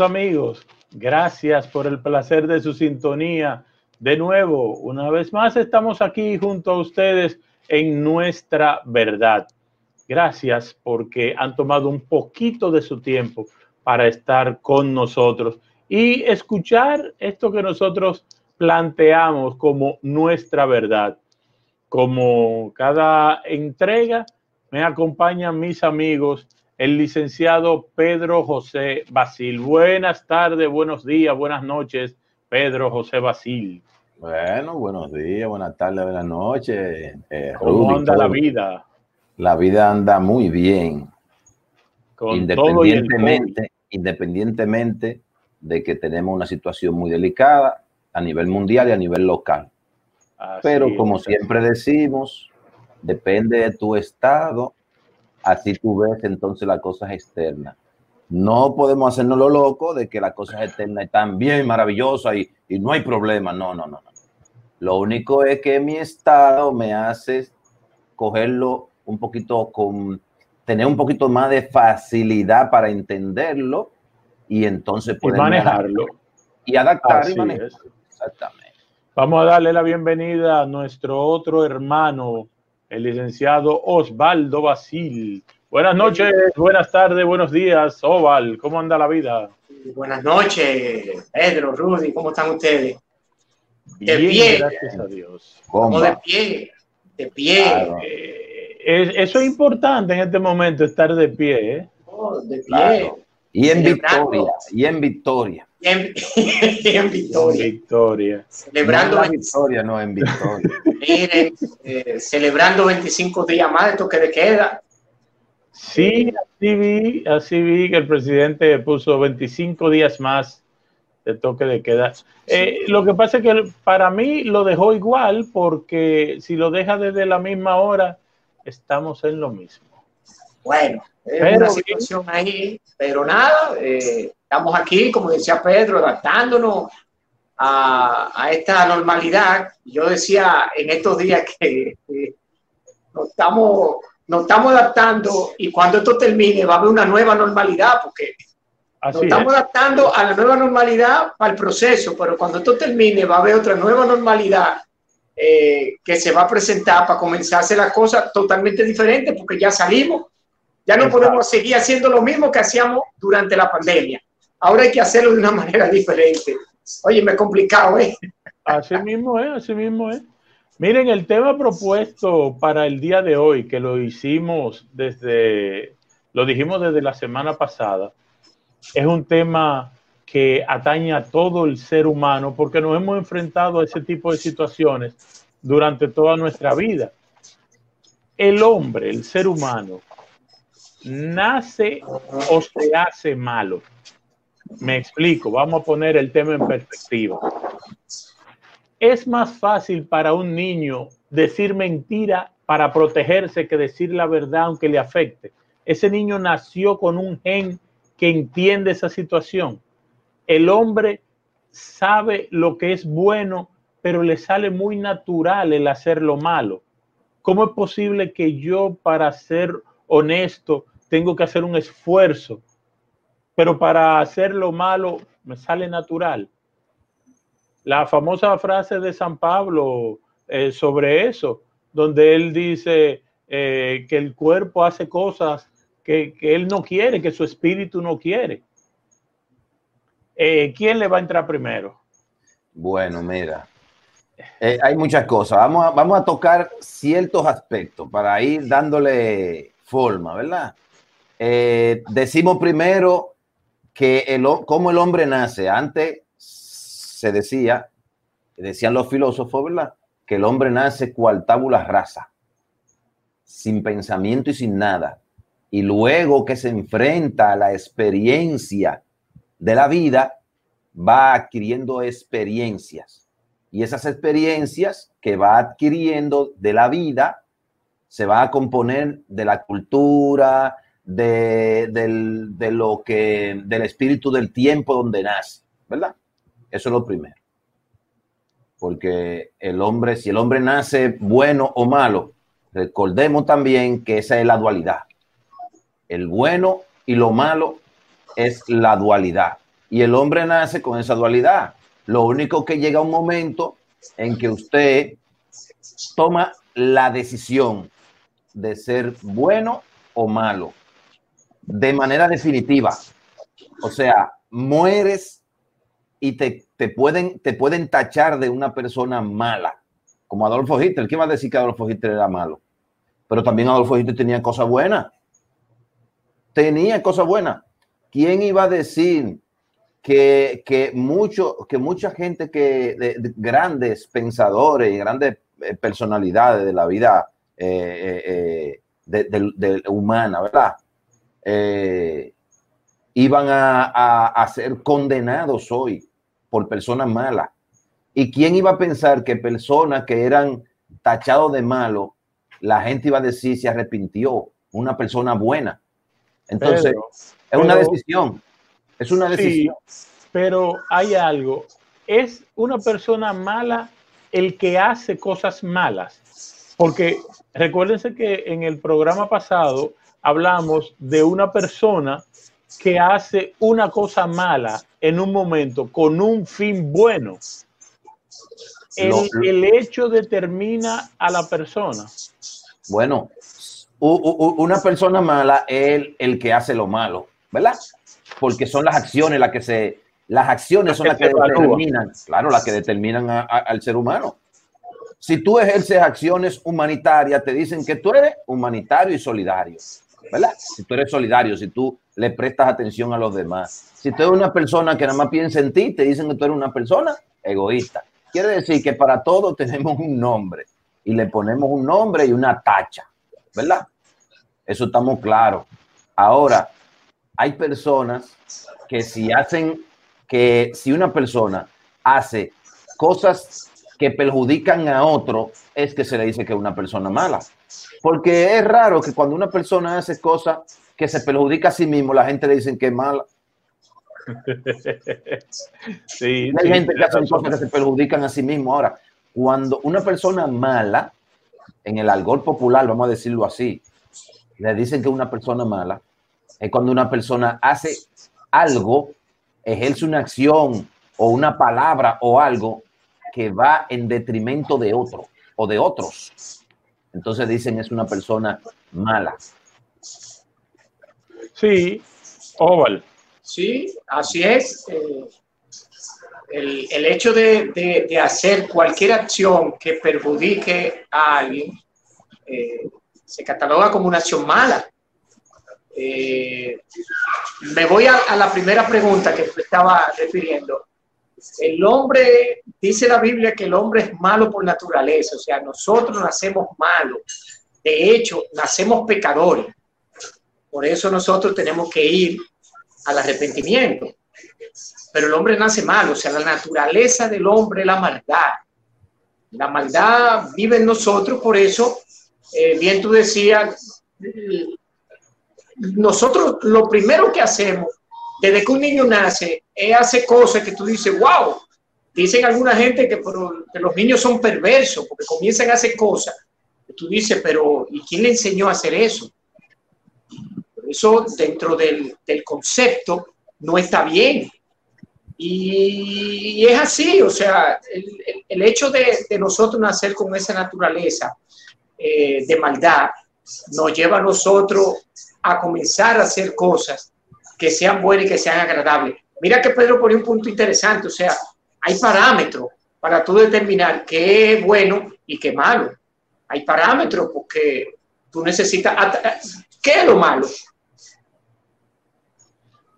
Amigos, gracias por el placer de su sintonía. De nuevo, una vez más estamos aquí junto a ustedes en nuestra verdad. Gracias porque han tomado un poquito de su tiempo para estar con nosotros y escuchar esto que nosotros planteamos como nuestra verdad. Como cada entrega, me acompañan mis amigos, el licenciado Pedro José Basil. Buenas tardes, buenos días, buenas noches, Pedro José Basil. Bueno, buenos días, buenas tardes, buenas noches. Eh, ¿Cómo anda la vida? La vida anda muy bien. independientemente, independientemente de que tenemos una situación muy delicada a nivel mundial y a nivel local. Pero como siempre decimos, depende de tu estado, así tú ves entonces las cosas externas. No podemos hacernos lo loco de que las cosas externas están bien maravillosas y, y no hay problema. No, no, no, no. Lo único es que mi estado me hace cogerlo un poquito con, tener un poquito más de facilidad para entenderlo y entonces poder manejarlo. Y adaptar y manejarlo. Exactamente. Vamos a darle la bienvenida a nuestro otro hermano, el licenciado Osvaldo Basil. Buenas noches, buenas tardes, buenos días, Oval. ¿Cómo anda la vida? Buenas noches, Pedro, Rudy, ¿cómo están ustedes? De pie. Gracias a Dios. ¿Cómo de pie? De pie. Eh, eso es importante en este momento, estar de pie. ¿eh? Oh, de pie. Y en victoria, y en victoria. Y en, victoria. victoria. Celebrando no en victoria, no en victoria. Miren, eh, celebrando 25 días más de toque de queda. Sí, así vi, así vi que el presidente puso 25 días más de toque de queda. Eh, lo que pasa es que para mí lo dejó igual porque si lo deja desde la misma hora, estamos en lo mismo. Bueno, es una situación ahí, pero nada, eh, estamos aquí, como decía Pedro, adaptándonos a, esta normalidad. Yo decía en estos días que nos, estamos, nos estamos adaptando y cuando esto termine va a haber una nueva normalidad, porque nos estamos adaptando a la nueva normalidad para el proceso, pero cuando esto termine va a haber otra nueva normalidad eh, que se va a presentar para comenzar a hacer las cosas totalmente diferentes, porque ya salimos ya no podemos seguir haciendo lo mismo que hacíamos durante la pandemia. Ahora hay que hacerlo de una manera diferente. Oye, me he complicado, ¿eh? Así mismo es, así mismo es. Miren, el tema propuesto para el día de hoy, que lo hicimos desde, lo dijimos desde la semana pasada, es un tema que atañe a todo el ser humano porque nos hemos enfrentado a ese tipo de situaciones durante toda nuestra vida. El hombre, el ser humano, nace o se hace malo. Me explico, vamos a poner el tema en perspectiva. Es más fácil para un niño decir mentira para protegerse que decir la verdad aunque le afecte. Ese niño nació con un gen que entiende esa situación. El hombre sabe lo que es bueno, pero le sale muy natural el hacer lo malo. ¿Cómo es posible que yo para ser honesto tengo que hacer un esfuerzo, pero para hacer lo malo me sale natural. La famosa frase de San Pablo eh, sobre eso, donde él dice eh, que el cuerpo hace cosas que, él no quiere, que su espíritu no quiere. Eh, ¿Quién le va a entrar primero? Bueno, mira, hay muchas cosas. Vamos a, vamos a tocar ciertos aspectos para ir dándole forma, ¿verdad? Eh, decimos primero que el, el hombre nace. Antes se decía, decían los filósofos, ¿verdad? Que el hombre nace cual tabula rasa, sin pensamiento y sin nada. Y luego que se enfrenta a la experiencia de la vida, va adquiriendo experiencias. Y esas experiencias que va adquiriendo de la vida se va a componer de la cultura, de, de lo que, del espíritu del tiempo donde nace, ¿verdad? Eso es lo primero. Porque el hombre, si el hombre nace bueno o malo, recordemos también que esa es la dualidad. El bueno y lo malo es la dualidad. Y el hombre nace con esa dualidad. Lo único que llega un momento en que usted toma la decisión de ser bueno o malo de manera definitiva. O sea, mueres y te, pueden, te pueden tachar de una persona mala, como Adolfo Hitler. ¿Quién va a decir que Adolfo Hitler era malo? Pero también Adolfo Hitler tenía cosas buenas. Tenía cosas buenas. ¿Quién iba a decir que, mucho, que mucha gente que de, grandes pensadores y grandes eh, personalidades de la vida eh, eh, humana, ¿verdad? Iban a, a, ser condenados hoy por personas malas. ¿Y quién iba a pensar que personas que eran tachados de malo, la gente iba a decir se arrepintió, una persona buena? Entonces, es una decisión. Es una decisión. pero hay algo. Es una persona mala el que hace cosas malas. Porque recuérdense que en el programa pasado hablamos de una persona que hace una cosa mala en un momento con un fin bueno. El, hecho determina a la persona. Bueno, una persona mala es el, que hace lo malo, ¿verdad? Porque son las acciones las que se, las acciones son las que determinan, claro, las que determinan al ser humano. Si tú ejerces acciones humanitarias, te dicen que tú eres humanitario y solidario, Si tú eres solidario, si tú le prestas atención a los demás. Si tú eres una persona que nada más piensa en ti, te dicen que tú eres una persona egoísta. Quiere decir que para todo tenemos un nombre y le ponemos un nombre y una tacha, ¿verdad? Eso estamos claros. Ahora, hay personas que si hacen, que si una persona hace cosas que perjudican a otro, es que se le dice que es una persona mala. Porque es raro que cuando una persona hace cosas que se perjudica a sí mismo, la gente le dice que es mala. hay gente que hace cosas que se perjudican a sí mismo. Ahora, cuando una persona mala, en el algor popular, vamos a decirlo así, le dicen que una persona mala, es cuando una persona hace algo, ejerce una acción o una palabra o algo que va en detrimento de otro o de otros. Entonces dicen es una persona mala. Sí, Oval. Sí, así es. Eh, el, hecho de, hacer cualquier acción que perjudique a alguien eh, se cataloga como una acción mala. Eh, me voy a, la primera pregunta que estaba refiriendo. El hombre, dice la Biblia que el hombre es malo por naturaleza, o sea, nosotros nacemos malos. De hecho, nacemos pecadores. Por eso nosotros tenemos que ir al arrepentimiento. Pero el hombre nace malo, o sea, la naturaleza del hombre es la maldad. La maldad vive en nosotros, por eso, eh, bien tú decías, nosotros lo primero que hacemos desde que un niño nace es hacer cosas que tú dices, wow. Dicen alguna gente que, los niños son perversos porque comienzan a hacer cosas. Tú dices, pero ¿y quién le enseñó a hacer eso? Eso dentro del, concepto no está bien. Y, es así, o sea, el, hecho de, nosotros nacer con esa naturaleza eh, de maldad nos lleva a nosotros a comenzar a hacer cosas que sean buenas y que sean agradables. Mira que Pedro pone un punto interesante, o sea, hay parámetros para tú determinar qué es bueno y qué es malo. Hay parámetros porque tú necesitas... ¿Qué es lo malo?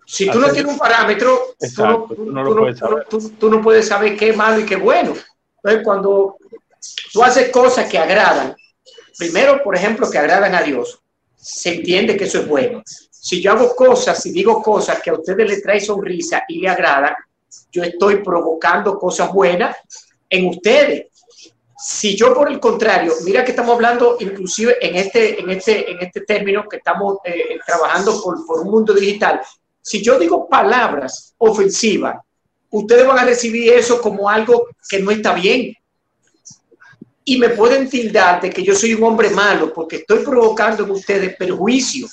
Si tú no tienes un parámetro, tú, no, puedes saber qué es malo y qué es bueno. Entonces, cuando tú haces cosas que agradan, primero, por ejemplo, que agradan a Dios, se entiende que eso es bueno. Si yo hago cosas y digo cosas que a ustedes les trae sonrisa y le agradan, yo estoy provocando cosas buenas en ustedes. Si yo por el contrario, mira que estamos hablando inclusive en este, en este, en este término que estamos eh, trabajando por, por un mundo digital, si yo digo palabras ofensivas, ustedes van a recibir eso como algo que no está bien. Y me pueden tildar de que yo soy un hombre malo porque estoy provocando en ustedes perjuicio.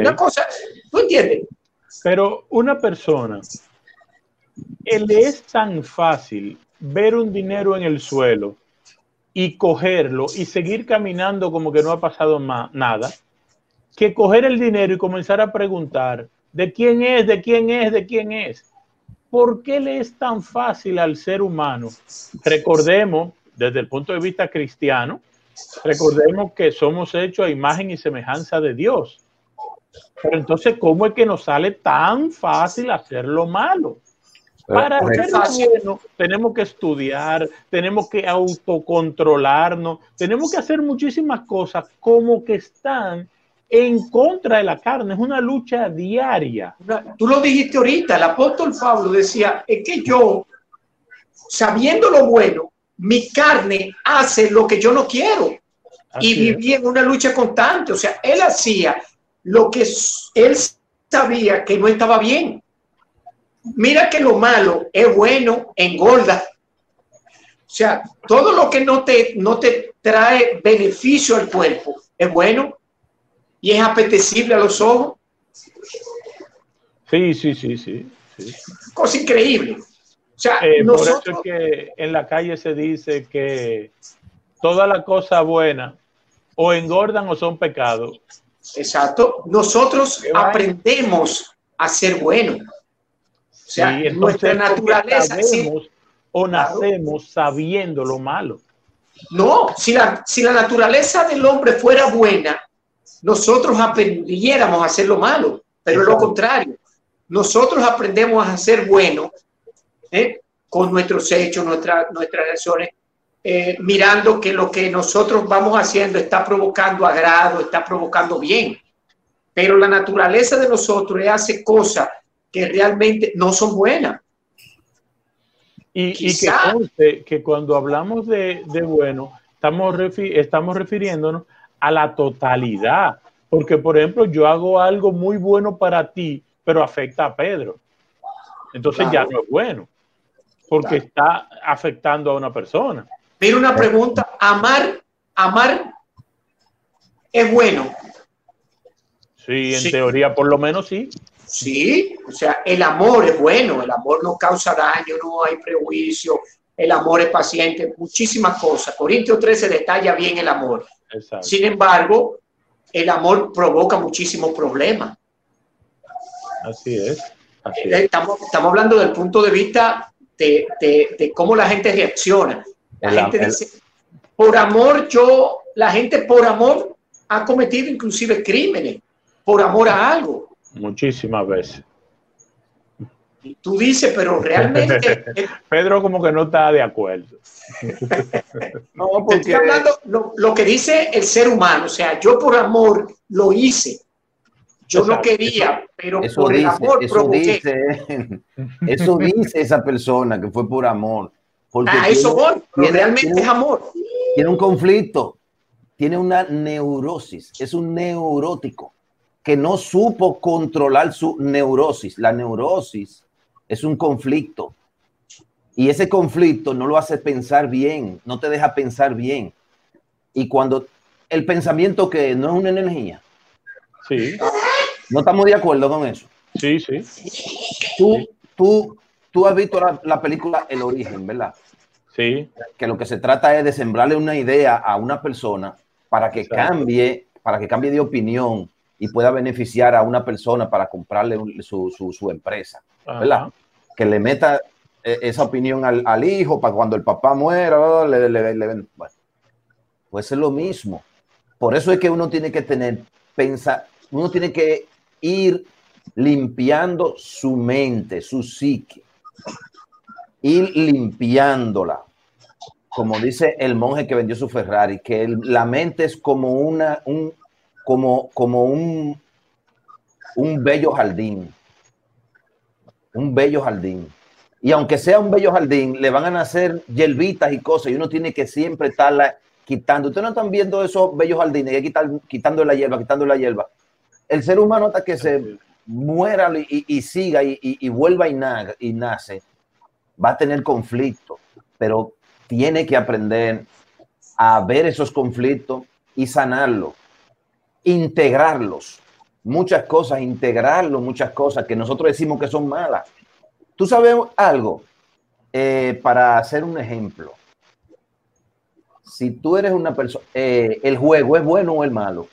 Una cosa, ¿tú entiendes? Pero una persona, él es tan fácil ver un dinero en el suelo y cogerlo y seguir caminando como que no ha pasado nada, que coger el dinero y comenzar a preguntar de quién es, de quién es, de quién es. ¿Por qué le es tan fácil al ser humano? Recordemos, desde el punto de vista cristiano, recordemos que somos hechos a imagen y semejanza de Dios. Pero entonces, ¿cómo es que nos sale tan fácil hacer lo malo? Para hacer lo bueno, tenemos que estudiar, tenemos que autocontrolarnos, tenemos que hacer muchísimas cosas como que están en contra de la carne, es una lucha diaria. Tú lo dijiste ahorita, el apóstol Pablo decía, es que yo, sabiendo lo bueno, mi carne hace lo que yo no quiero. y vivía en una lucha constante, o sea, él hacía lo que él sabía que no estaba bien. Mira que lo malo es bueno, engorda. O sea, todo lo que no te, no te trae beneficio al cuerpo es bueno y es apetecible a los ojos. Sí, sí, sí, sí. Cosa increíble. O sea, eh, Por eso es que en la calle se dice que toda la cosa buena o engordan o son pecados. Exacto. Nosotros aprendemos a ser buenos. O sea, nuestra naturaleza. o nacemos sabiendo lo malo. No, si la, si la naturaleza del hombre fuera buena, nosotros aprendiéramos a hacer lo malo, pero lo contrario. Nosotros aprendemos a ser buenos ¿eh? con nuestros hechos, nuestras acciones, eh, mirando que lo que nosotros vamos haciendo está provocando agrado, está provocando bien. Pero la naturaleza de nosotros es hacer cosas que realmente no son buenas. Y, que, que cuando hablamos de, bueno, estamos, estamos refiriéndonos a la totalidad. Porque, por ejemplo, yo hago algo muy bueno para ti, pero afecta a Pedro. Entonces ya no es bueno, porque está afectando a una persona. Mira una pregunta, amar, amar es bueno. Sí, en teoría por lo menos sí. Sí, o sea, el amor es bueno, el amor no causa daño, no hay prejuicio, el amor es paciente, muchísimas cosas. Corintios 13 detalla bien el amor. Sin embargo, el amor provoca muchísimos problemas. Así es. Eh, estamos, estamos hablando del punto de vista de, de cómo la gente reacciona. La gente dice, por amor, yo, la gente por amor ha cometido inclusive crímenes, por amor a algo. Muchísimas veces. Y tú dices, pero realmente... Pedro como que no está de acuerdo. no, porque... Estoy hablando lo, que dice el ser humano, o sea, yo por amor lo hice. Yo no quería, pero por el amor eso Dice, eso dice esa persona que fue por amor. Porque ah, eso realmente es amor. Tiene un conflicto, tiene una neurosis, es un neurótico que no supo controlar su neurosis. La neurosis es un conflicto y ese conflicto no lo hace pensar bien, no te deja pensar bien. Y cuando el pensamiento que no es una energía. Sí. No estamos de acuerdo con eso. Sí, sí. Tú, tú, tú has visto la, la película El Origen, ¿verdad? Sí. Que lo que se trata es de sembrarle una idea a una persona para que cambie, para que cambie de opinión y pueda beneficiar a una persona para comprarle su, su, empresa, ¿verdad? Que le meta e, esa opinión al, hijo para cuando el papá muera, le, le, bueno, pues es lo mismo. Por eso es que uno tiene que tener, pensar, uno tiene que ir limpiando su mente, su psique, ir limpiándola. Como dice el monje que vendió su Ferrari, que la mente es como una, un, como, como un, un bello jardín. Un bello jardín. Y aunque sea un bello jardín, le van a nacer hierbitas y cosas y uno tiene que siempre estarla quitando. Ustedes no están viendo esos bellos jardines, que quitando la hierba, quitando la hierba. El ser humano hasta que se muera y, siga y, vuelva y, y nace, va a tener conflicto, pero tiene que aprender a ver esos conflictos y sanarlos, integrarlos, muchas cosas, integrarlo, muchas cosas que nosotros decimos que son malas. ¿Tú sabes algo? Eh, para hacer un ejemplo, si tú eres una persona, eh, ¿el juego es bueno o es malo?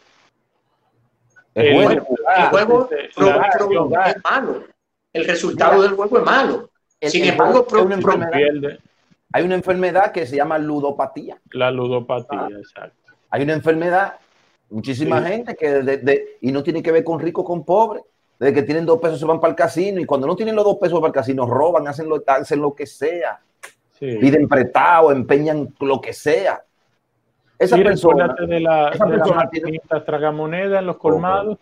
El, juego, el juego es malo. El resultado del juego es malo. Sin embargo, hay una enfermedad que se llama ludopatía. La ludopatía, ah. exacto. Hay una enfermedad, muchísima gente que de, y no tiene que ver con rico con pobre. Desde que tienen dos pesos se van para el casino y cuando no tienen los dos pesos para el casino roban, hacen lo, hacen lo que sea. Piden prestado, empeñan lo que sea. Esa persona. de, la, esa de persona las tragamonedas en los colmados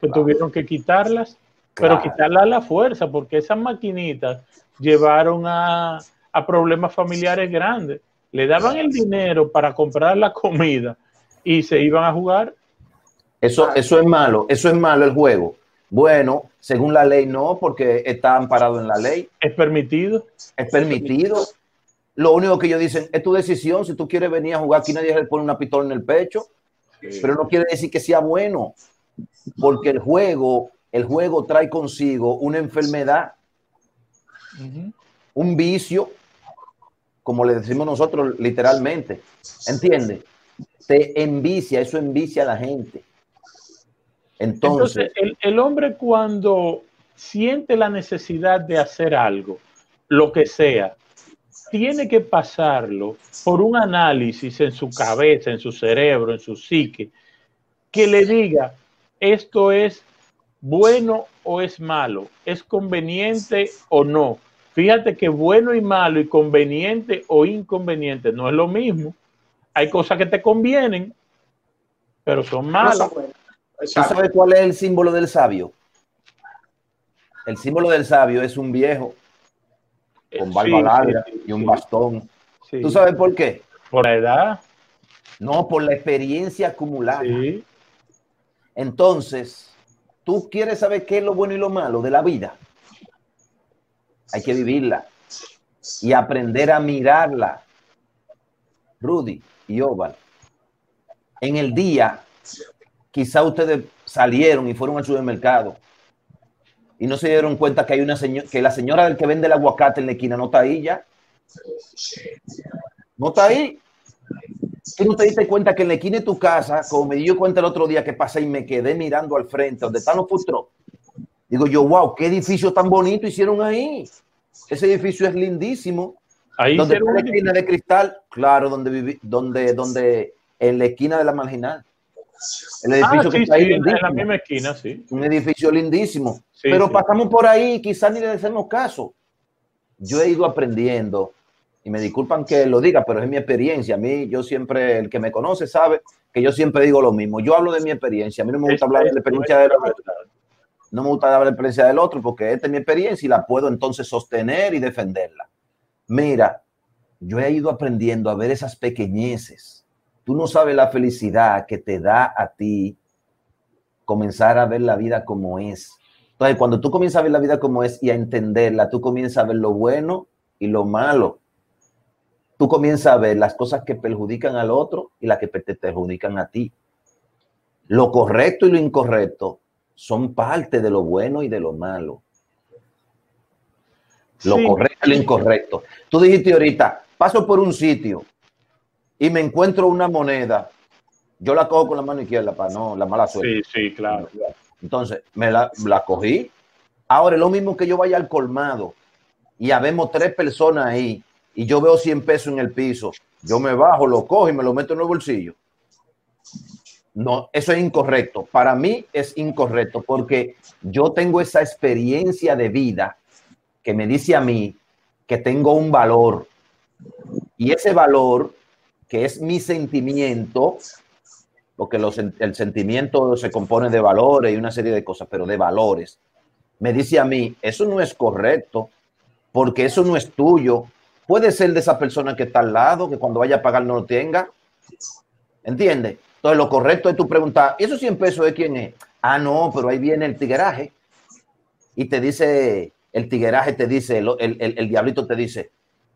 que tuvieron que quitarlas, pero quitarlas a la fuerza, porque esas maquinitas llevaron a, a problemas familiares grandes. Le daban el dinero para comprar la comida y se iban a jugar. Eso, eso es malo, eso es malo el juego. Bueno, según la ley no, porque está amparado en la ley. ¿Es permitido? Es permitido. Lo único que ellos dicen es tu decisión. Si tú quieres venir a jugar, aquí nadie le pone una pistola en el pecho. Pero no quiere decir que sea bueno, porque el juego, el juego trae consigo una enfermedad, un vicio, como le decimos nosotros literalmente. ¿Entiendes? Te envicia, eso envicia a la gente. Entonces, el, hombre cuando siente la necesidad de hacer algo, lo que sea, tiene que pasarlo por un análisis en su cabeza, en su cerebro, en su psique, que le diga, esto es bueno o es malo, es conveniente o no. Fíjate que bueno y malo y conveniente o inconveniente no es lo mismo. Hay cosas que te convienen, pero son malas. ¿Tú sabes cuál es el símbolo del sabio? El símbolo del sabio es un viejo con barba larga y un bastón. ¿Tú sabes por qué? Por la edad. No, por la experiencia acumulada. Entonces, ¿tú quieres saber qué es lo bueno y lo malo de la vida? Hay que vivirla y aprender a mirarla. Rudy y Oval. En el día quizá ustedes salieron y fueron al supermercado y no se dieron cuenta que hay una señora, que la señora del que vende el aguacate en la esquina no está ahí ya. No está ahí. Tú no te diste cuenta que en la esquina de tu casa, como me dio cuenta el otro día que pasé y me quedé mirando al frente, donde están los futros. Digo yo, wow, qué edificio tan bonito hicieron ahí. Ese edificio es lindísimo. Ahí donde está la esquina de cristal, claro, donde viví, donde, donde, en la esquina de la marginal. El edificio ah, que está ahí en la misma esquina, sí. Un edificio lindísimo. Pero pasamos por ahí y quizás ni le hacemos caso. Yo he ido aprendiendo, y me disculpan que lo diga, pero es mi experiencia. A mí, yo siempre, el que me conoce sabe que yo siempre digo lo mismo. Yo hablo de mi experiencia. A mí no me gusta hablar de la experiencia del otro. No me gusta hablar de la experiencia del otro porque esta es mi experiencia y la puedo entonces sostener y defenderla. Mira, yo he ido aprendiendo a ver esas pequeñeces Tú no sabes la felicidad que te da a ti comenzar a ver la vida como es. Entonces, cuando tú comienzas a ver la vida como es y a entenderla, tú comienzas a ver lo bueno y lo malo. Tú comienzas a ver las cosas que perjudican al otro y las que te perjudican a ti. Lo correcto y lo incorrecto son parte de lo bueno y de lo malo. Lo correcto y lo incorrecto. Tú dijiste ahorita, paso por un sitio y me encuentro una moneda, yo la cojo con la mano izquierda para no la mala suerte. Sí, sí, claro. Entonces, me la, la cogí. Ahora es lo mismo que yo vaya al colmado y habemos tres personas ahí y yo veo 100 pesos en el piso. Yo me bajo, lo cojo y me lo meto en el bolsillo. No, eso es incorrecto. Para mí es incorrecto porque yo tengo esa experiencia de vida que me dice a mí que tengo un valor y ese valor que es mi sentimiento, porque el sentimiento se compone de valores y una serie de cosas, pero de valores, me dice a mí, eso no es correcto, porque eso no es tuyo. Puede ser de esa persona que está al lado, que cuando vaya a pagar no lo tenga. ¿Entiendes? Entonces lo correcto es tu preguntar, ¿y esos 100 pesos de quién es? Ah, no, pero ahí viene el tigueraje. Y te dice, el tigueraje te dice, el, el, el diablito te dice,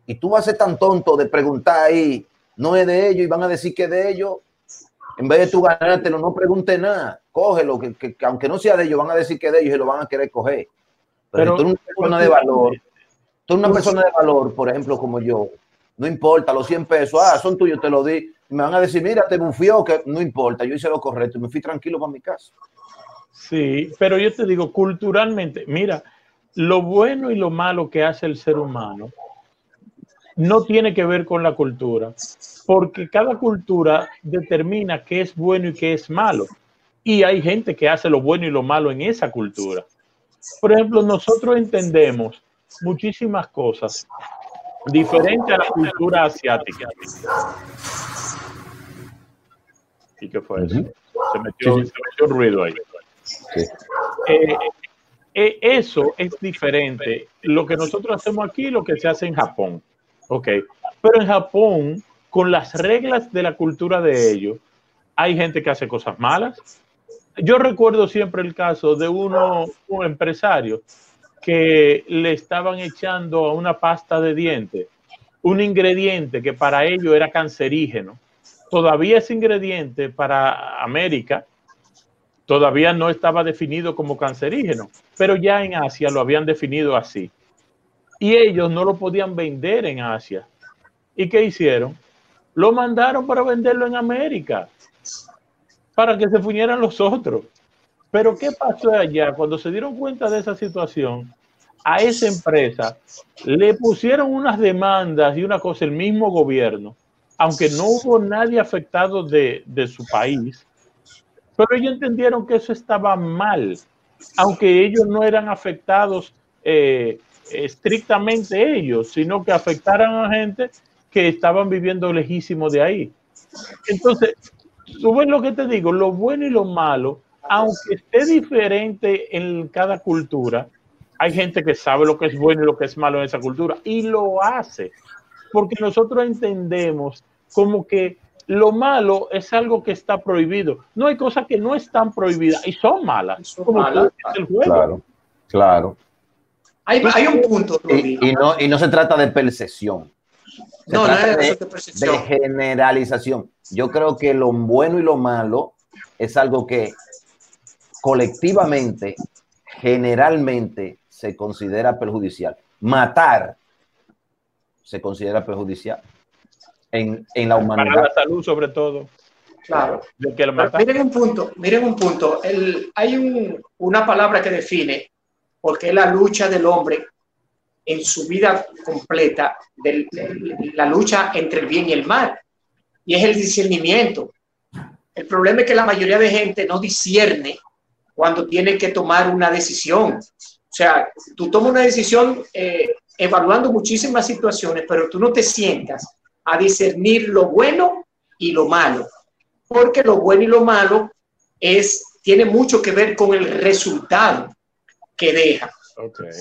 y tú vas a ser tan tonto de preguntar ahí no es de ellos y van a decir que es de ellos. En vez de tú ganártelo, no pregunte nada. Cógelo, que, que, aunque no sea de ellos, van a decir que de ellos y lo van a querer coger. Pero, tú eres una persona de valor, tú eres una persona de valor, por ejemplo, como yo, no importa, los 100 pesos, ah, son tuyos, te lo di. Me van a decir, mira, te bufió, que no importa, yo hice lo correcto y me fui tranquilo para mi casa. Sí, pero yo te digo, culturalmente, mira, lo bueno y lo malo que hace el ser humano no tiene que ver con la cultura, porque cada cultura determina qué es bueno y qué es malo. Y hay gente que hace lo bueno y lo malo en esa cultura. Por ejemplo, nosotros entendemos muchísimas cosas diferentes a la cultura asiática. ¿Y qué fue eso? Se metió, se ruido ahí. Eh, eh, eso es diferente. Lo que nosotros hacemos aquí, lo que se hace en Japón. Ok. Pero en Japón, con las reglas de la cultura de ellos, hay gente que hace cosas malas. Yo recuerdo siempre el caso de uno, un empresario que le estaban echando a una pasta de dientes un ingrediente que para ellos era cancerígeno. Todavía ese ingrediente para América todavía no estaba definido como cancerígeno, pero ya en Asia lo habían definido así. Y ellos no lo podían vender en Asia. ¿Y qué hicieron? Lo mandaron para venderlo en América, para que se fuñeran los otros. Pero ¿qué pasó allá? Cuando se dieron cuenta de esa situación, a esa empresa le pusieron unas demandas y una cosa, el mismo gobierno, aunque no hubo nadie afectado de, de su país, pero ellos entendieron que eso estaba mal, aunque ellos no eran afectados eh, estrictamente ellos, sino que afectaran a gente que estaban viviendo lejísimo de ahí. Entonces, tú lo que te digo, lo bueno y lo malo, aunque esté diferente en cada cultura, hay gente que sabe lo que es bueno y lo que es malo en esa cultura y lo hace, porque nosotros entendemos como que lo malo es algo que está prohibido. No hay cosas que no están prohibidas y son malas. como el juego. Claro, claro. Hay, un punto. Y, no, y no se trata de percepción. no, no es de, de generalización. Yo creo que lo bueno y lo malo es algo que colectivamente, generalmente, se considera perjudicial. Matar se considera perjudicial en, en la humanidad. Para la salud, sobre todo. Claro. miren un punto, miren un punto. El, hay un, una palabra que define porque es la lucha del hombre en su vida completa, de, la lucha entre el bien y el mal, y es el discernimiento. El problema es que la mayoría de gente no discierne cuando tiene que tomar una decisión. O sea, tú tomas una decisión eh, evaluando muchísimas situaciones, pero tú no te sientas a discernir lo bueno y lo malo, porque lo bueno y lo malo es, tiene mucho que ver con el resultado que deja.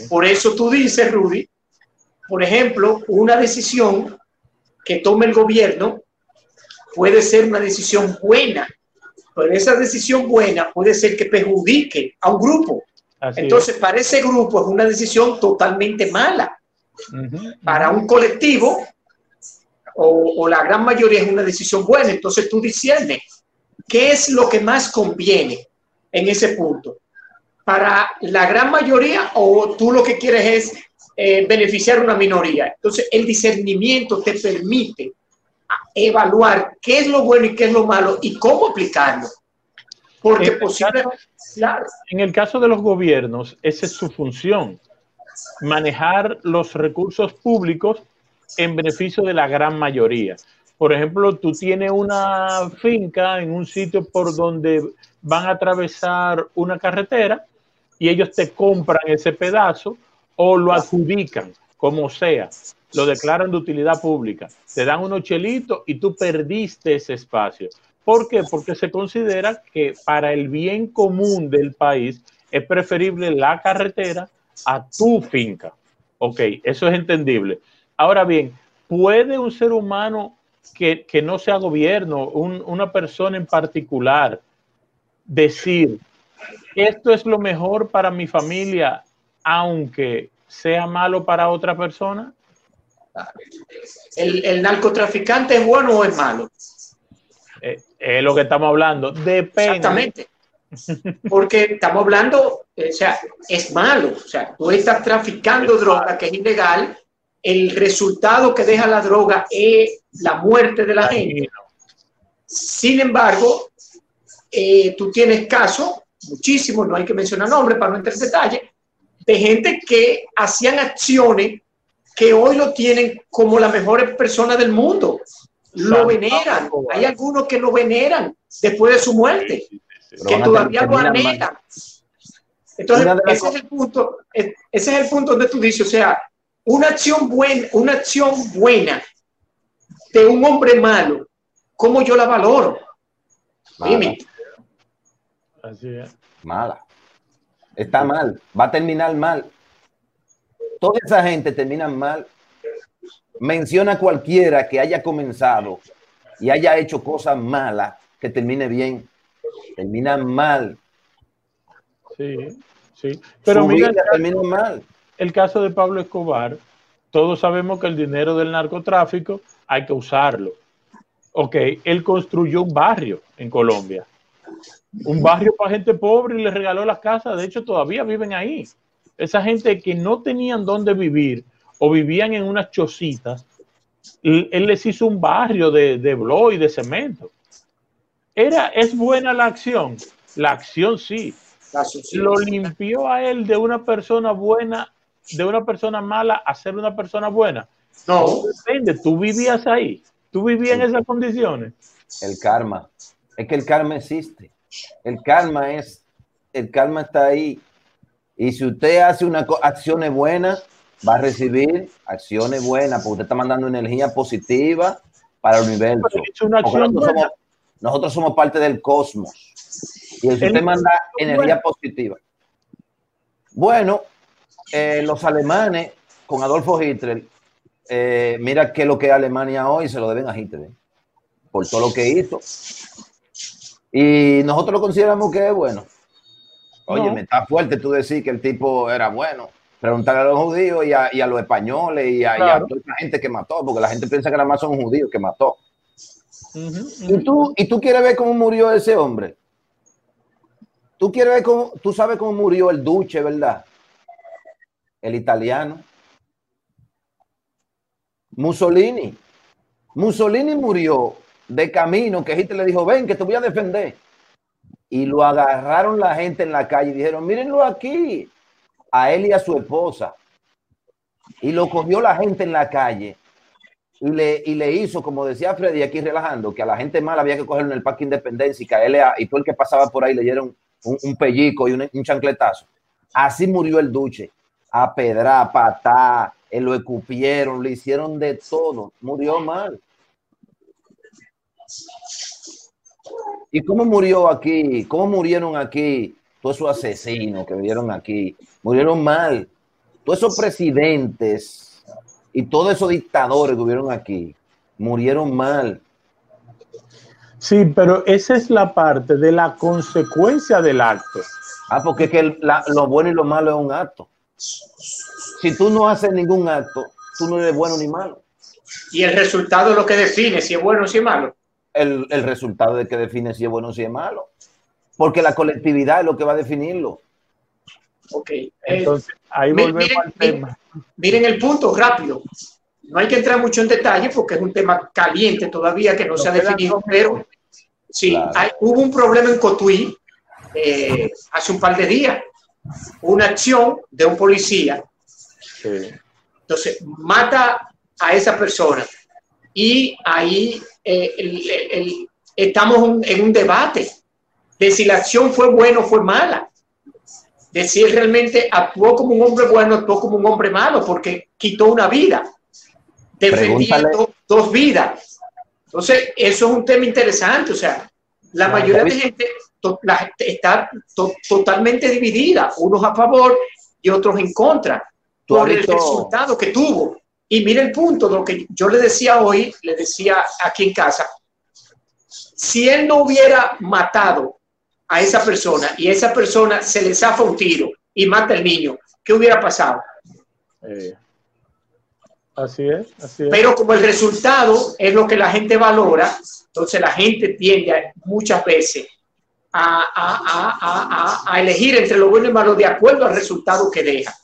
Por eso tú dices, Rudy, por ejemplo, una decisión que tome el gobierno puede ser una decisión buena, pero esa decisión buena puede ser que perjudique a un grupo. Entonces, para ese grupo es una decisión totalmente mala. Para un colectivo o, la gran mayoría es una decisión buena. Entonces tú discernes qué es lo que más conviene en ese punto. Para la gran mayoría o tú lo que quieres es eh, beneficiar a una minoría. Entonces el discernimiento te permite evaluar qué es lo bueno y qué es lo malo y cómo aplicarlo. Porque posible, En el caso de los gobiernos, esa es su función, manejar los recursos públicos en beneficio de la gran mayoría. Por ejemplo, tú tienes una finca en un sitio por donde van a atravesar una carretera y ellos te compran ese pedazo o lo adjudican, como sea, lo declaran de utilidad pública, te dan unos chelitos y tú perdiste ese espacio. ¿Por qué? Porque se considera que para el bien común del país es preferible la carretera a tu finca. Ok, eso es entendible. Ahora bien, ¿puede un ser humano que, no sea gobierno, una persona en particular, decir, esto es lo mejor para mi familia, aunque sea malo para otra persona? ¿El, narcotraficante es bueno o es malo? Eh, es lo que estamos hablando. Depende. Exactamente. Porque estamos hablando, o sea, es malo. O sea, tú estás traficando droga que es ilegal. El resultado que deja la droga es la muerte de la gente. Sin embargo, eh, tú tienes casos, muchísimos, no hay que mencionar nombres para no entrar en detalle, de gente que hacían acciones que hoy lo tienen como las mejores personas del mundo. Lo veneran. Hay algunos que lo veneran después de su muerte, que todavía lo anhelan. Entonces, ese es el punto, ese es el punto donde tú dices, o sea, una acción buena, una acción buena de un hombre malo, ¿cómo yo la valoro? Mala. Mala. Está mal, va a terminar mal. Toda esa gente termina mal. Menciona cualquiera que haya comenzado y haya hecho cosas malas que termine bien. Termina mal. Sí, sí. Pero mira, termina mal. El caso de Pablo Escobar, todos sabemos que el dinero del narcotráfico hay que usarlo. Ok, él construyó un barrio en Colombia. Un barrio para gente pobre y le regaló las casas. De hecho, todavía viven ahí. Esa gente que no tenían dónde vivir o vivían en unas chocitas, él les hizo un barrio de, de y de cemento. Era, ¿Es buena la acción? La acción sí. Lo limpió a él de una persona buena, de una persona mala a ser una persona buena. No. Depende, tú vivías ahí, tú vivías en esas condiciones. El karma. Es que el karma existe. El karma es, el karma está ahí. Y si usted hace una acciones buenas, va a recibir acciones buenas, porque usted está mandando energía positiva para el universo. nosotros, somos, parte del cosmos. Y si usted manda energía positiva. Bueno, eh, los alemanes con Adolfo Hitler, eh, mira que lo que es Alemania hoy se lo deben a Hitler, por todo lo que hizo. Y nosotros lo consideramos que es bueno. Oye, me está fuerte tú decir que el tipo era bueno. Preguntarle a los judíos y a, los españoles y a, toda la gente que mató, porque la gente piensa que nada más son judíos que mató. ¿Y, tú, y tú quieres ver cómo murió ese hombre. Tú quieres ver cómo, tú sabes cómo murió el Duce, ¿verdad? El italiano. Mussolini. Mussolini murió de camino que Hitler le dijo, ven, que te voy a defender y lo agarraron la gente en la calle y dijeron, mírenlo aquí, a él y a su esposa. Y lo cogió la gente en la calle y le, y le hizo, como decía Freddy aquí relajando, que a la gente mala había que cogerlo en el Parque Independencia y que a y todo el que pasaba por ahí le dieron un, pellico y un, chancletazo. Así murió el duche. A pedra, patá, lo escupieron, le hicieron de todo. Murió mal. ¿Y cómo murió aquí? ¿Cómo murieron aquí todos esos asesinos que murieron aquí? Murieron mal. Todos esos presidentes y todos esos dictadores que hubieron aquí murieron mal. Sí, pero esa es la parte de la consecuencia del acto. Ah, porque es que lo bueno y lo malo es un acto. Si tú no haces ningún acto, tú no eres bueno ni malo. Y el resultado es lo que define si es bueno o si es malo el, resultado de que define si es bueno o si es malo. Porque la colectividad es lo que va a definirlo. Ok. Entonces, ahí volvemos miren, al tema. Miren el punto, rápido. No hay que entrar mucho en detalle porque es un tema caliente todavía que no, se ha definido, pero sí, hubo un problema en Cotuí eh, hace un par de días. Una acción de un policía. Entonces, mata a esa persona y ahí eh, estamos en un debate de si la acción fue buena o fue mala, de si él realmente actuó como un hombre bueno actuó como un hombre malo, porque quitó una vida, defendiendo dos vidas. Entonces, eso es un tema interesante, o sea, la mayoría de gente está totalmente dividida, unos a favor y otros en contra, por el resultado que tuvo. Y mire el punto de lo que yo le decía hoy, le decía aquí en casa, si él no hubiera matado a esa persona y esa persona se le zafa un tiro y mata al niño, ¿qué hubiera pasado? Eh, Así es, así es. Pero como el resultado es lo que la gente valora, entonces la gente tiende muchas veces a, a, a, a, elegir entre lo bueno y malo de acuerdo al resultado que deja.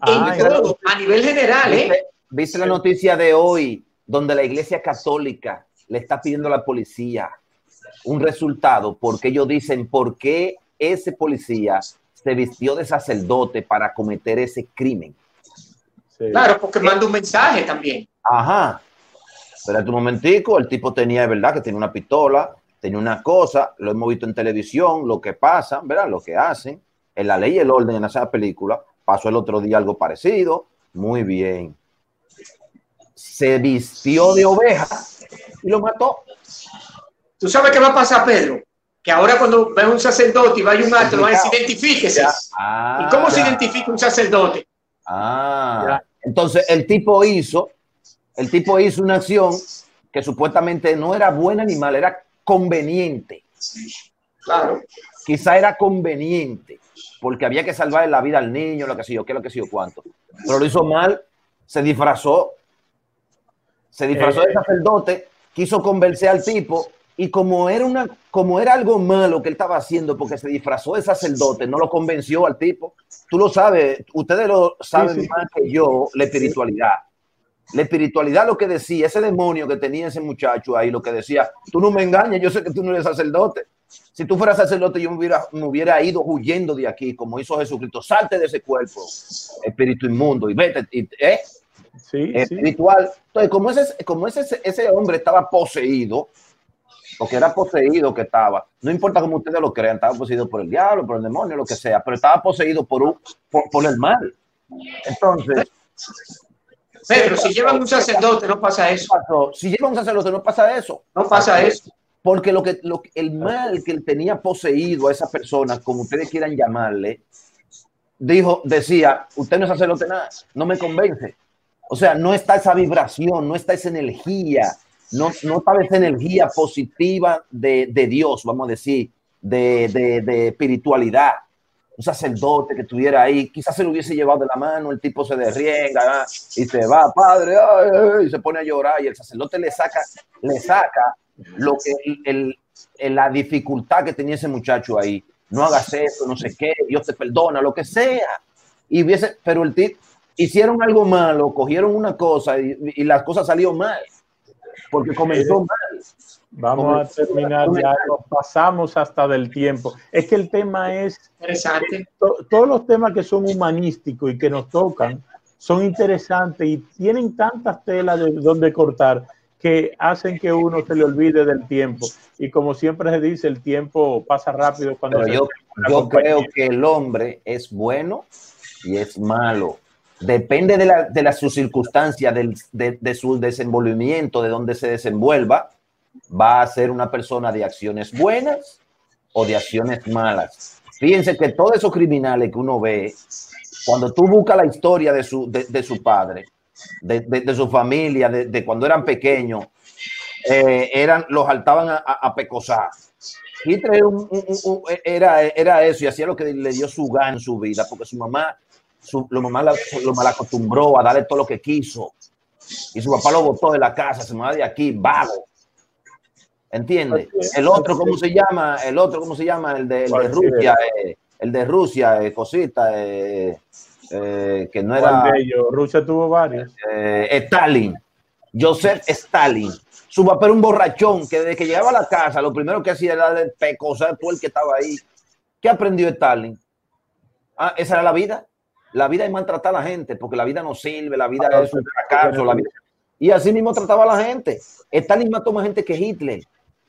Ah, en todo, a nivel general. ¿eh? ¿Viste la noticia de hoy donde la Iglesia Católica le está pidiendo a la policía un resultado porque ellos dicen por qué ese policía se vistió de sacerdote para cometer ese crimen? Claro, porque manda un mensaje también. Ajá. Espérate un momentico, el tipo tenía, ¿verdad? Que tiene una pistola, tenía una cosa, lo hemos visto en televisión, lo que pasa, ¿verdad? Lo que hacen, en la ley y el orden en esa película, pasó el otro día algo parecido, muy bien. Se vistió de oveja y lo mató. ¿Tú sabes qué va a pasar, Pedro? Que ahora cuando ve un sacerdote y vaya un acto, lo va a decir, identifíquese. ¿Y cómo se identifica un sacerdote? Ah, entonces el tipo hizo, el tipo hizo una acción que supuestamente no era buena ni mala, era conveniente. Claro. Quizá era conveniente, porque había que salvar la vida al niño, lo que sé yo, qué lo que sé yo cuánto. Pero lo hizo mal, se disfrazó, se disfrazó de eh. sacerdote, quiso convencer al tipo y como era una como era algo malo que él estaba haciendo porque se disfrazó de sacerdote, no lo convenció al tipo. Tú lo sabes, ustedes lo saben más que yo, la espiritualidad. La espiritualidad lo que decía, ese demonio que tenía ese muchacho ahí, lo que decía, tú no me engañas, yo sé que tú no eres sacerdote. Si tú fueras sacerdote, yo me hubiera, me hubiera ido huyendo de aquí, como hizo Jesucristo. Salte de ese cuerpo, espíritu inmundo, y vete, ¿eh? Sí, espiritual. Entonces, como ese, como ese, ese hombre estaba poseído, porque era poseído que estaba, no importa cómo ustedes lo crean, estaba poseído por el diablo, por el demonio, lo que sea, pero estaba poseído por, un, por, el mal. Entonces, Pedro, si llevan un sacerdote, no pasa eso. Si llevan un sacerdote, no pasa eso. No pasa eso. Porque lo que, lo, el mal que él tenía poseído a esa persona, como ustedes quieran llamarle, dijo, decía, usted no es sacerdote nada, no me convence. O sea, no está esa vibración, no está esa energía, no, no estaba esa energía positiva de, de Dios, vamos a decir, de, de, de, espiritualidad. Un sacerdote que estuviera ahí, quizás se lo hubiese llevado de la mano, el tipo se derrienga y se va, padre, y se pone a llorar y el sacerdote le saca, le saca lo que el, la dificultad que tenía ese muchacho ahí. No hagas eso, no sé qué, Dios te perdona, lo que sea. Y hubiese, pero el tipo hicieron algo malo, cogieron una cosa y, y las cosas salieron mal porque comenzó mal. Vamos a terminar ya, nos pasamos hasta del tiempo. Es que el tema es interesante. todos los temas que son humanísticos y que nos tocan son interesantes y tienen tantas telas de donde cortar que hacen que uno se le olvide del tiempo. Y como siempre se dice, el tiempo pasa rápido cuando yo, yo creo que el hombre es bueno y es malo depende de, la, de sus circunstancias, de, su desenvolvimiento, de donde se desenvuelva, va a ser una persona de acciones buenas o de acciones malas. Fíjense que todos esos criminales que uno ve, cuando tú buscas la historia de su, de, su padre, de, su familia, de, cuando eran pequeños, eh, eran, los saltaban a, a, pecosar. Hitler era, era eso y hacía lo que le dio su gana en su vida, porque su mamá su, lo mamá lo mal acostumbró a darle todo lo que quiso. Y su papá lo botó de la casa, se va de aquí, vago. ¿Entiendes? El otro, ¿cómo se llama? El otro, ¿cómo se llama? El de, Rusia, eh, el de Rusia, eh, cosita, eh, que no era. Rusia tuvo varios. Stalin, Joseph Stalin. Su papá era un borrachón que desde que llegaba a la casa, lo primero que hacía era de pecosar todo el que estaba ahí. ¿Qué aprendió Stalin? Ah, esa era la vida. La vida es maltratar a la gente, porque la vida no sirve, la vida es un fracaso. La vida... Y así mismo trataba a la gente. Stalin mató más gente que Hitler.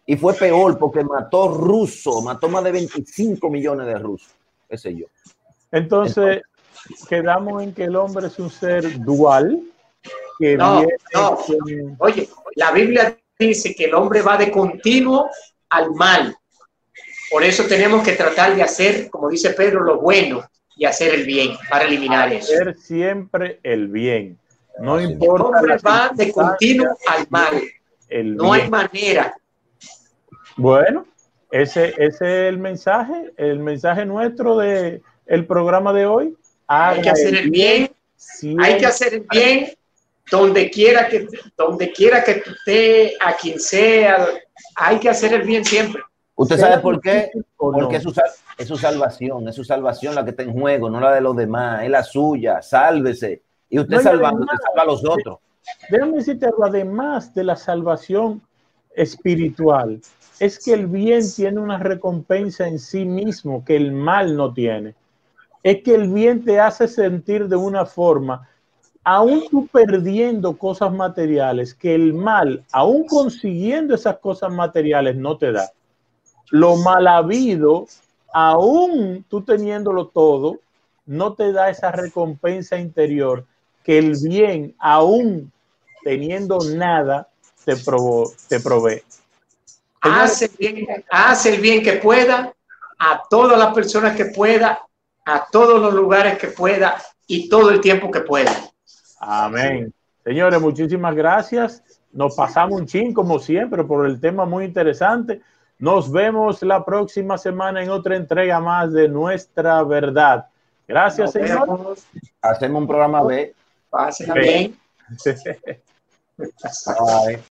Y fue peor porque mató ruso, mató más de 25 millones de rusos. Ese yo. Entonces, quedamos en que el hombre es un ser dual. Que no, no. Oye, la Biblia dice que el hombre va de continuo al mal. Por eso tenemos que tratar de hacer, como dice Pedro, lo bueno y hacer el bien para eliminar eso. Hacer siempre el bien. No importa. El va de continuo al mal. no hay manera. Bueno, ese, ese, es el mensaje, el mensaje nuestro de el programa de hoy. hay que hacer el bien, hay que hacer el bien donde quiera que, donde quiera que tú estés, a quien sea, hay que hacer el bien siempre. ¿Usted sabe por qué? Porque es, su, es su salvación, es su salvación la que está en juego, no la de los demás, es la suya, sálvese. Y usted salvando, salva a los otros. Déjame decirte algo, además de la salvación espiritual, es que el bien tiene una recompensa en sí mismo que el mal no tiene. Es que el bien te hace sentir de una forma, aún tú perdiendo cosas materiales, que el mal, aún consiguiendo esas cosas materiales, no te da. Lo mal habido, aún tú teniéndolo todo, no te da esa recompensa interior que el bien, aún teniendo nada, te, te provee. Hace, bien, hace el bien que pueda, a todas las personas que pueda, a todos los lugares que pueda y todo el tiempo que pueda. Amén. Señores, muchísimas gracias. Nos pasamos un chin, como siempre, por el tema muy interesante. Nos vemos la próxima semana en otra entrega más de Nuestra Verdad. Gracias, señor. Hacemos un programa B. Pásenla bien. Bye.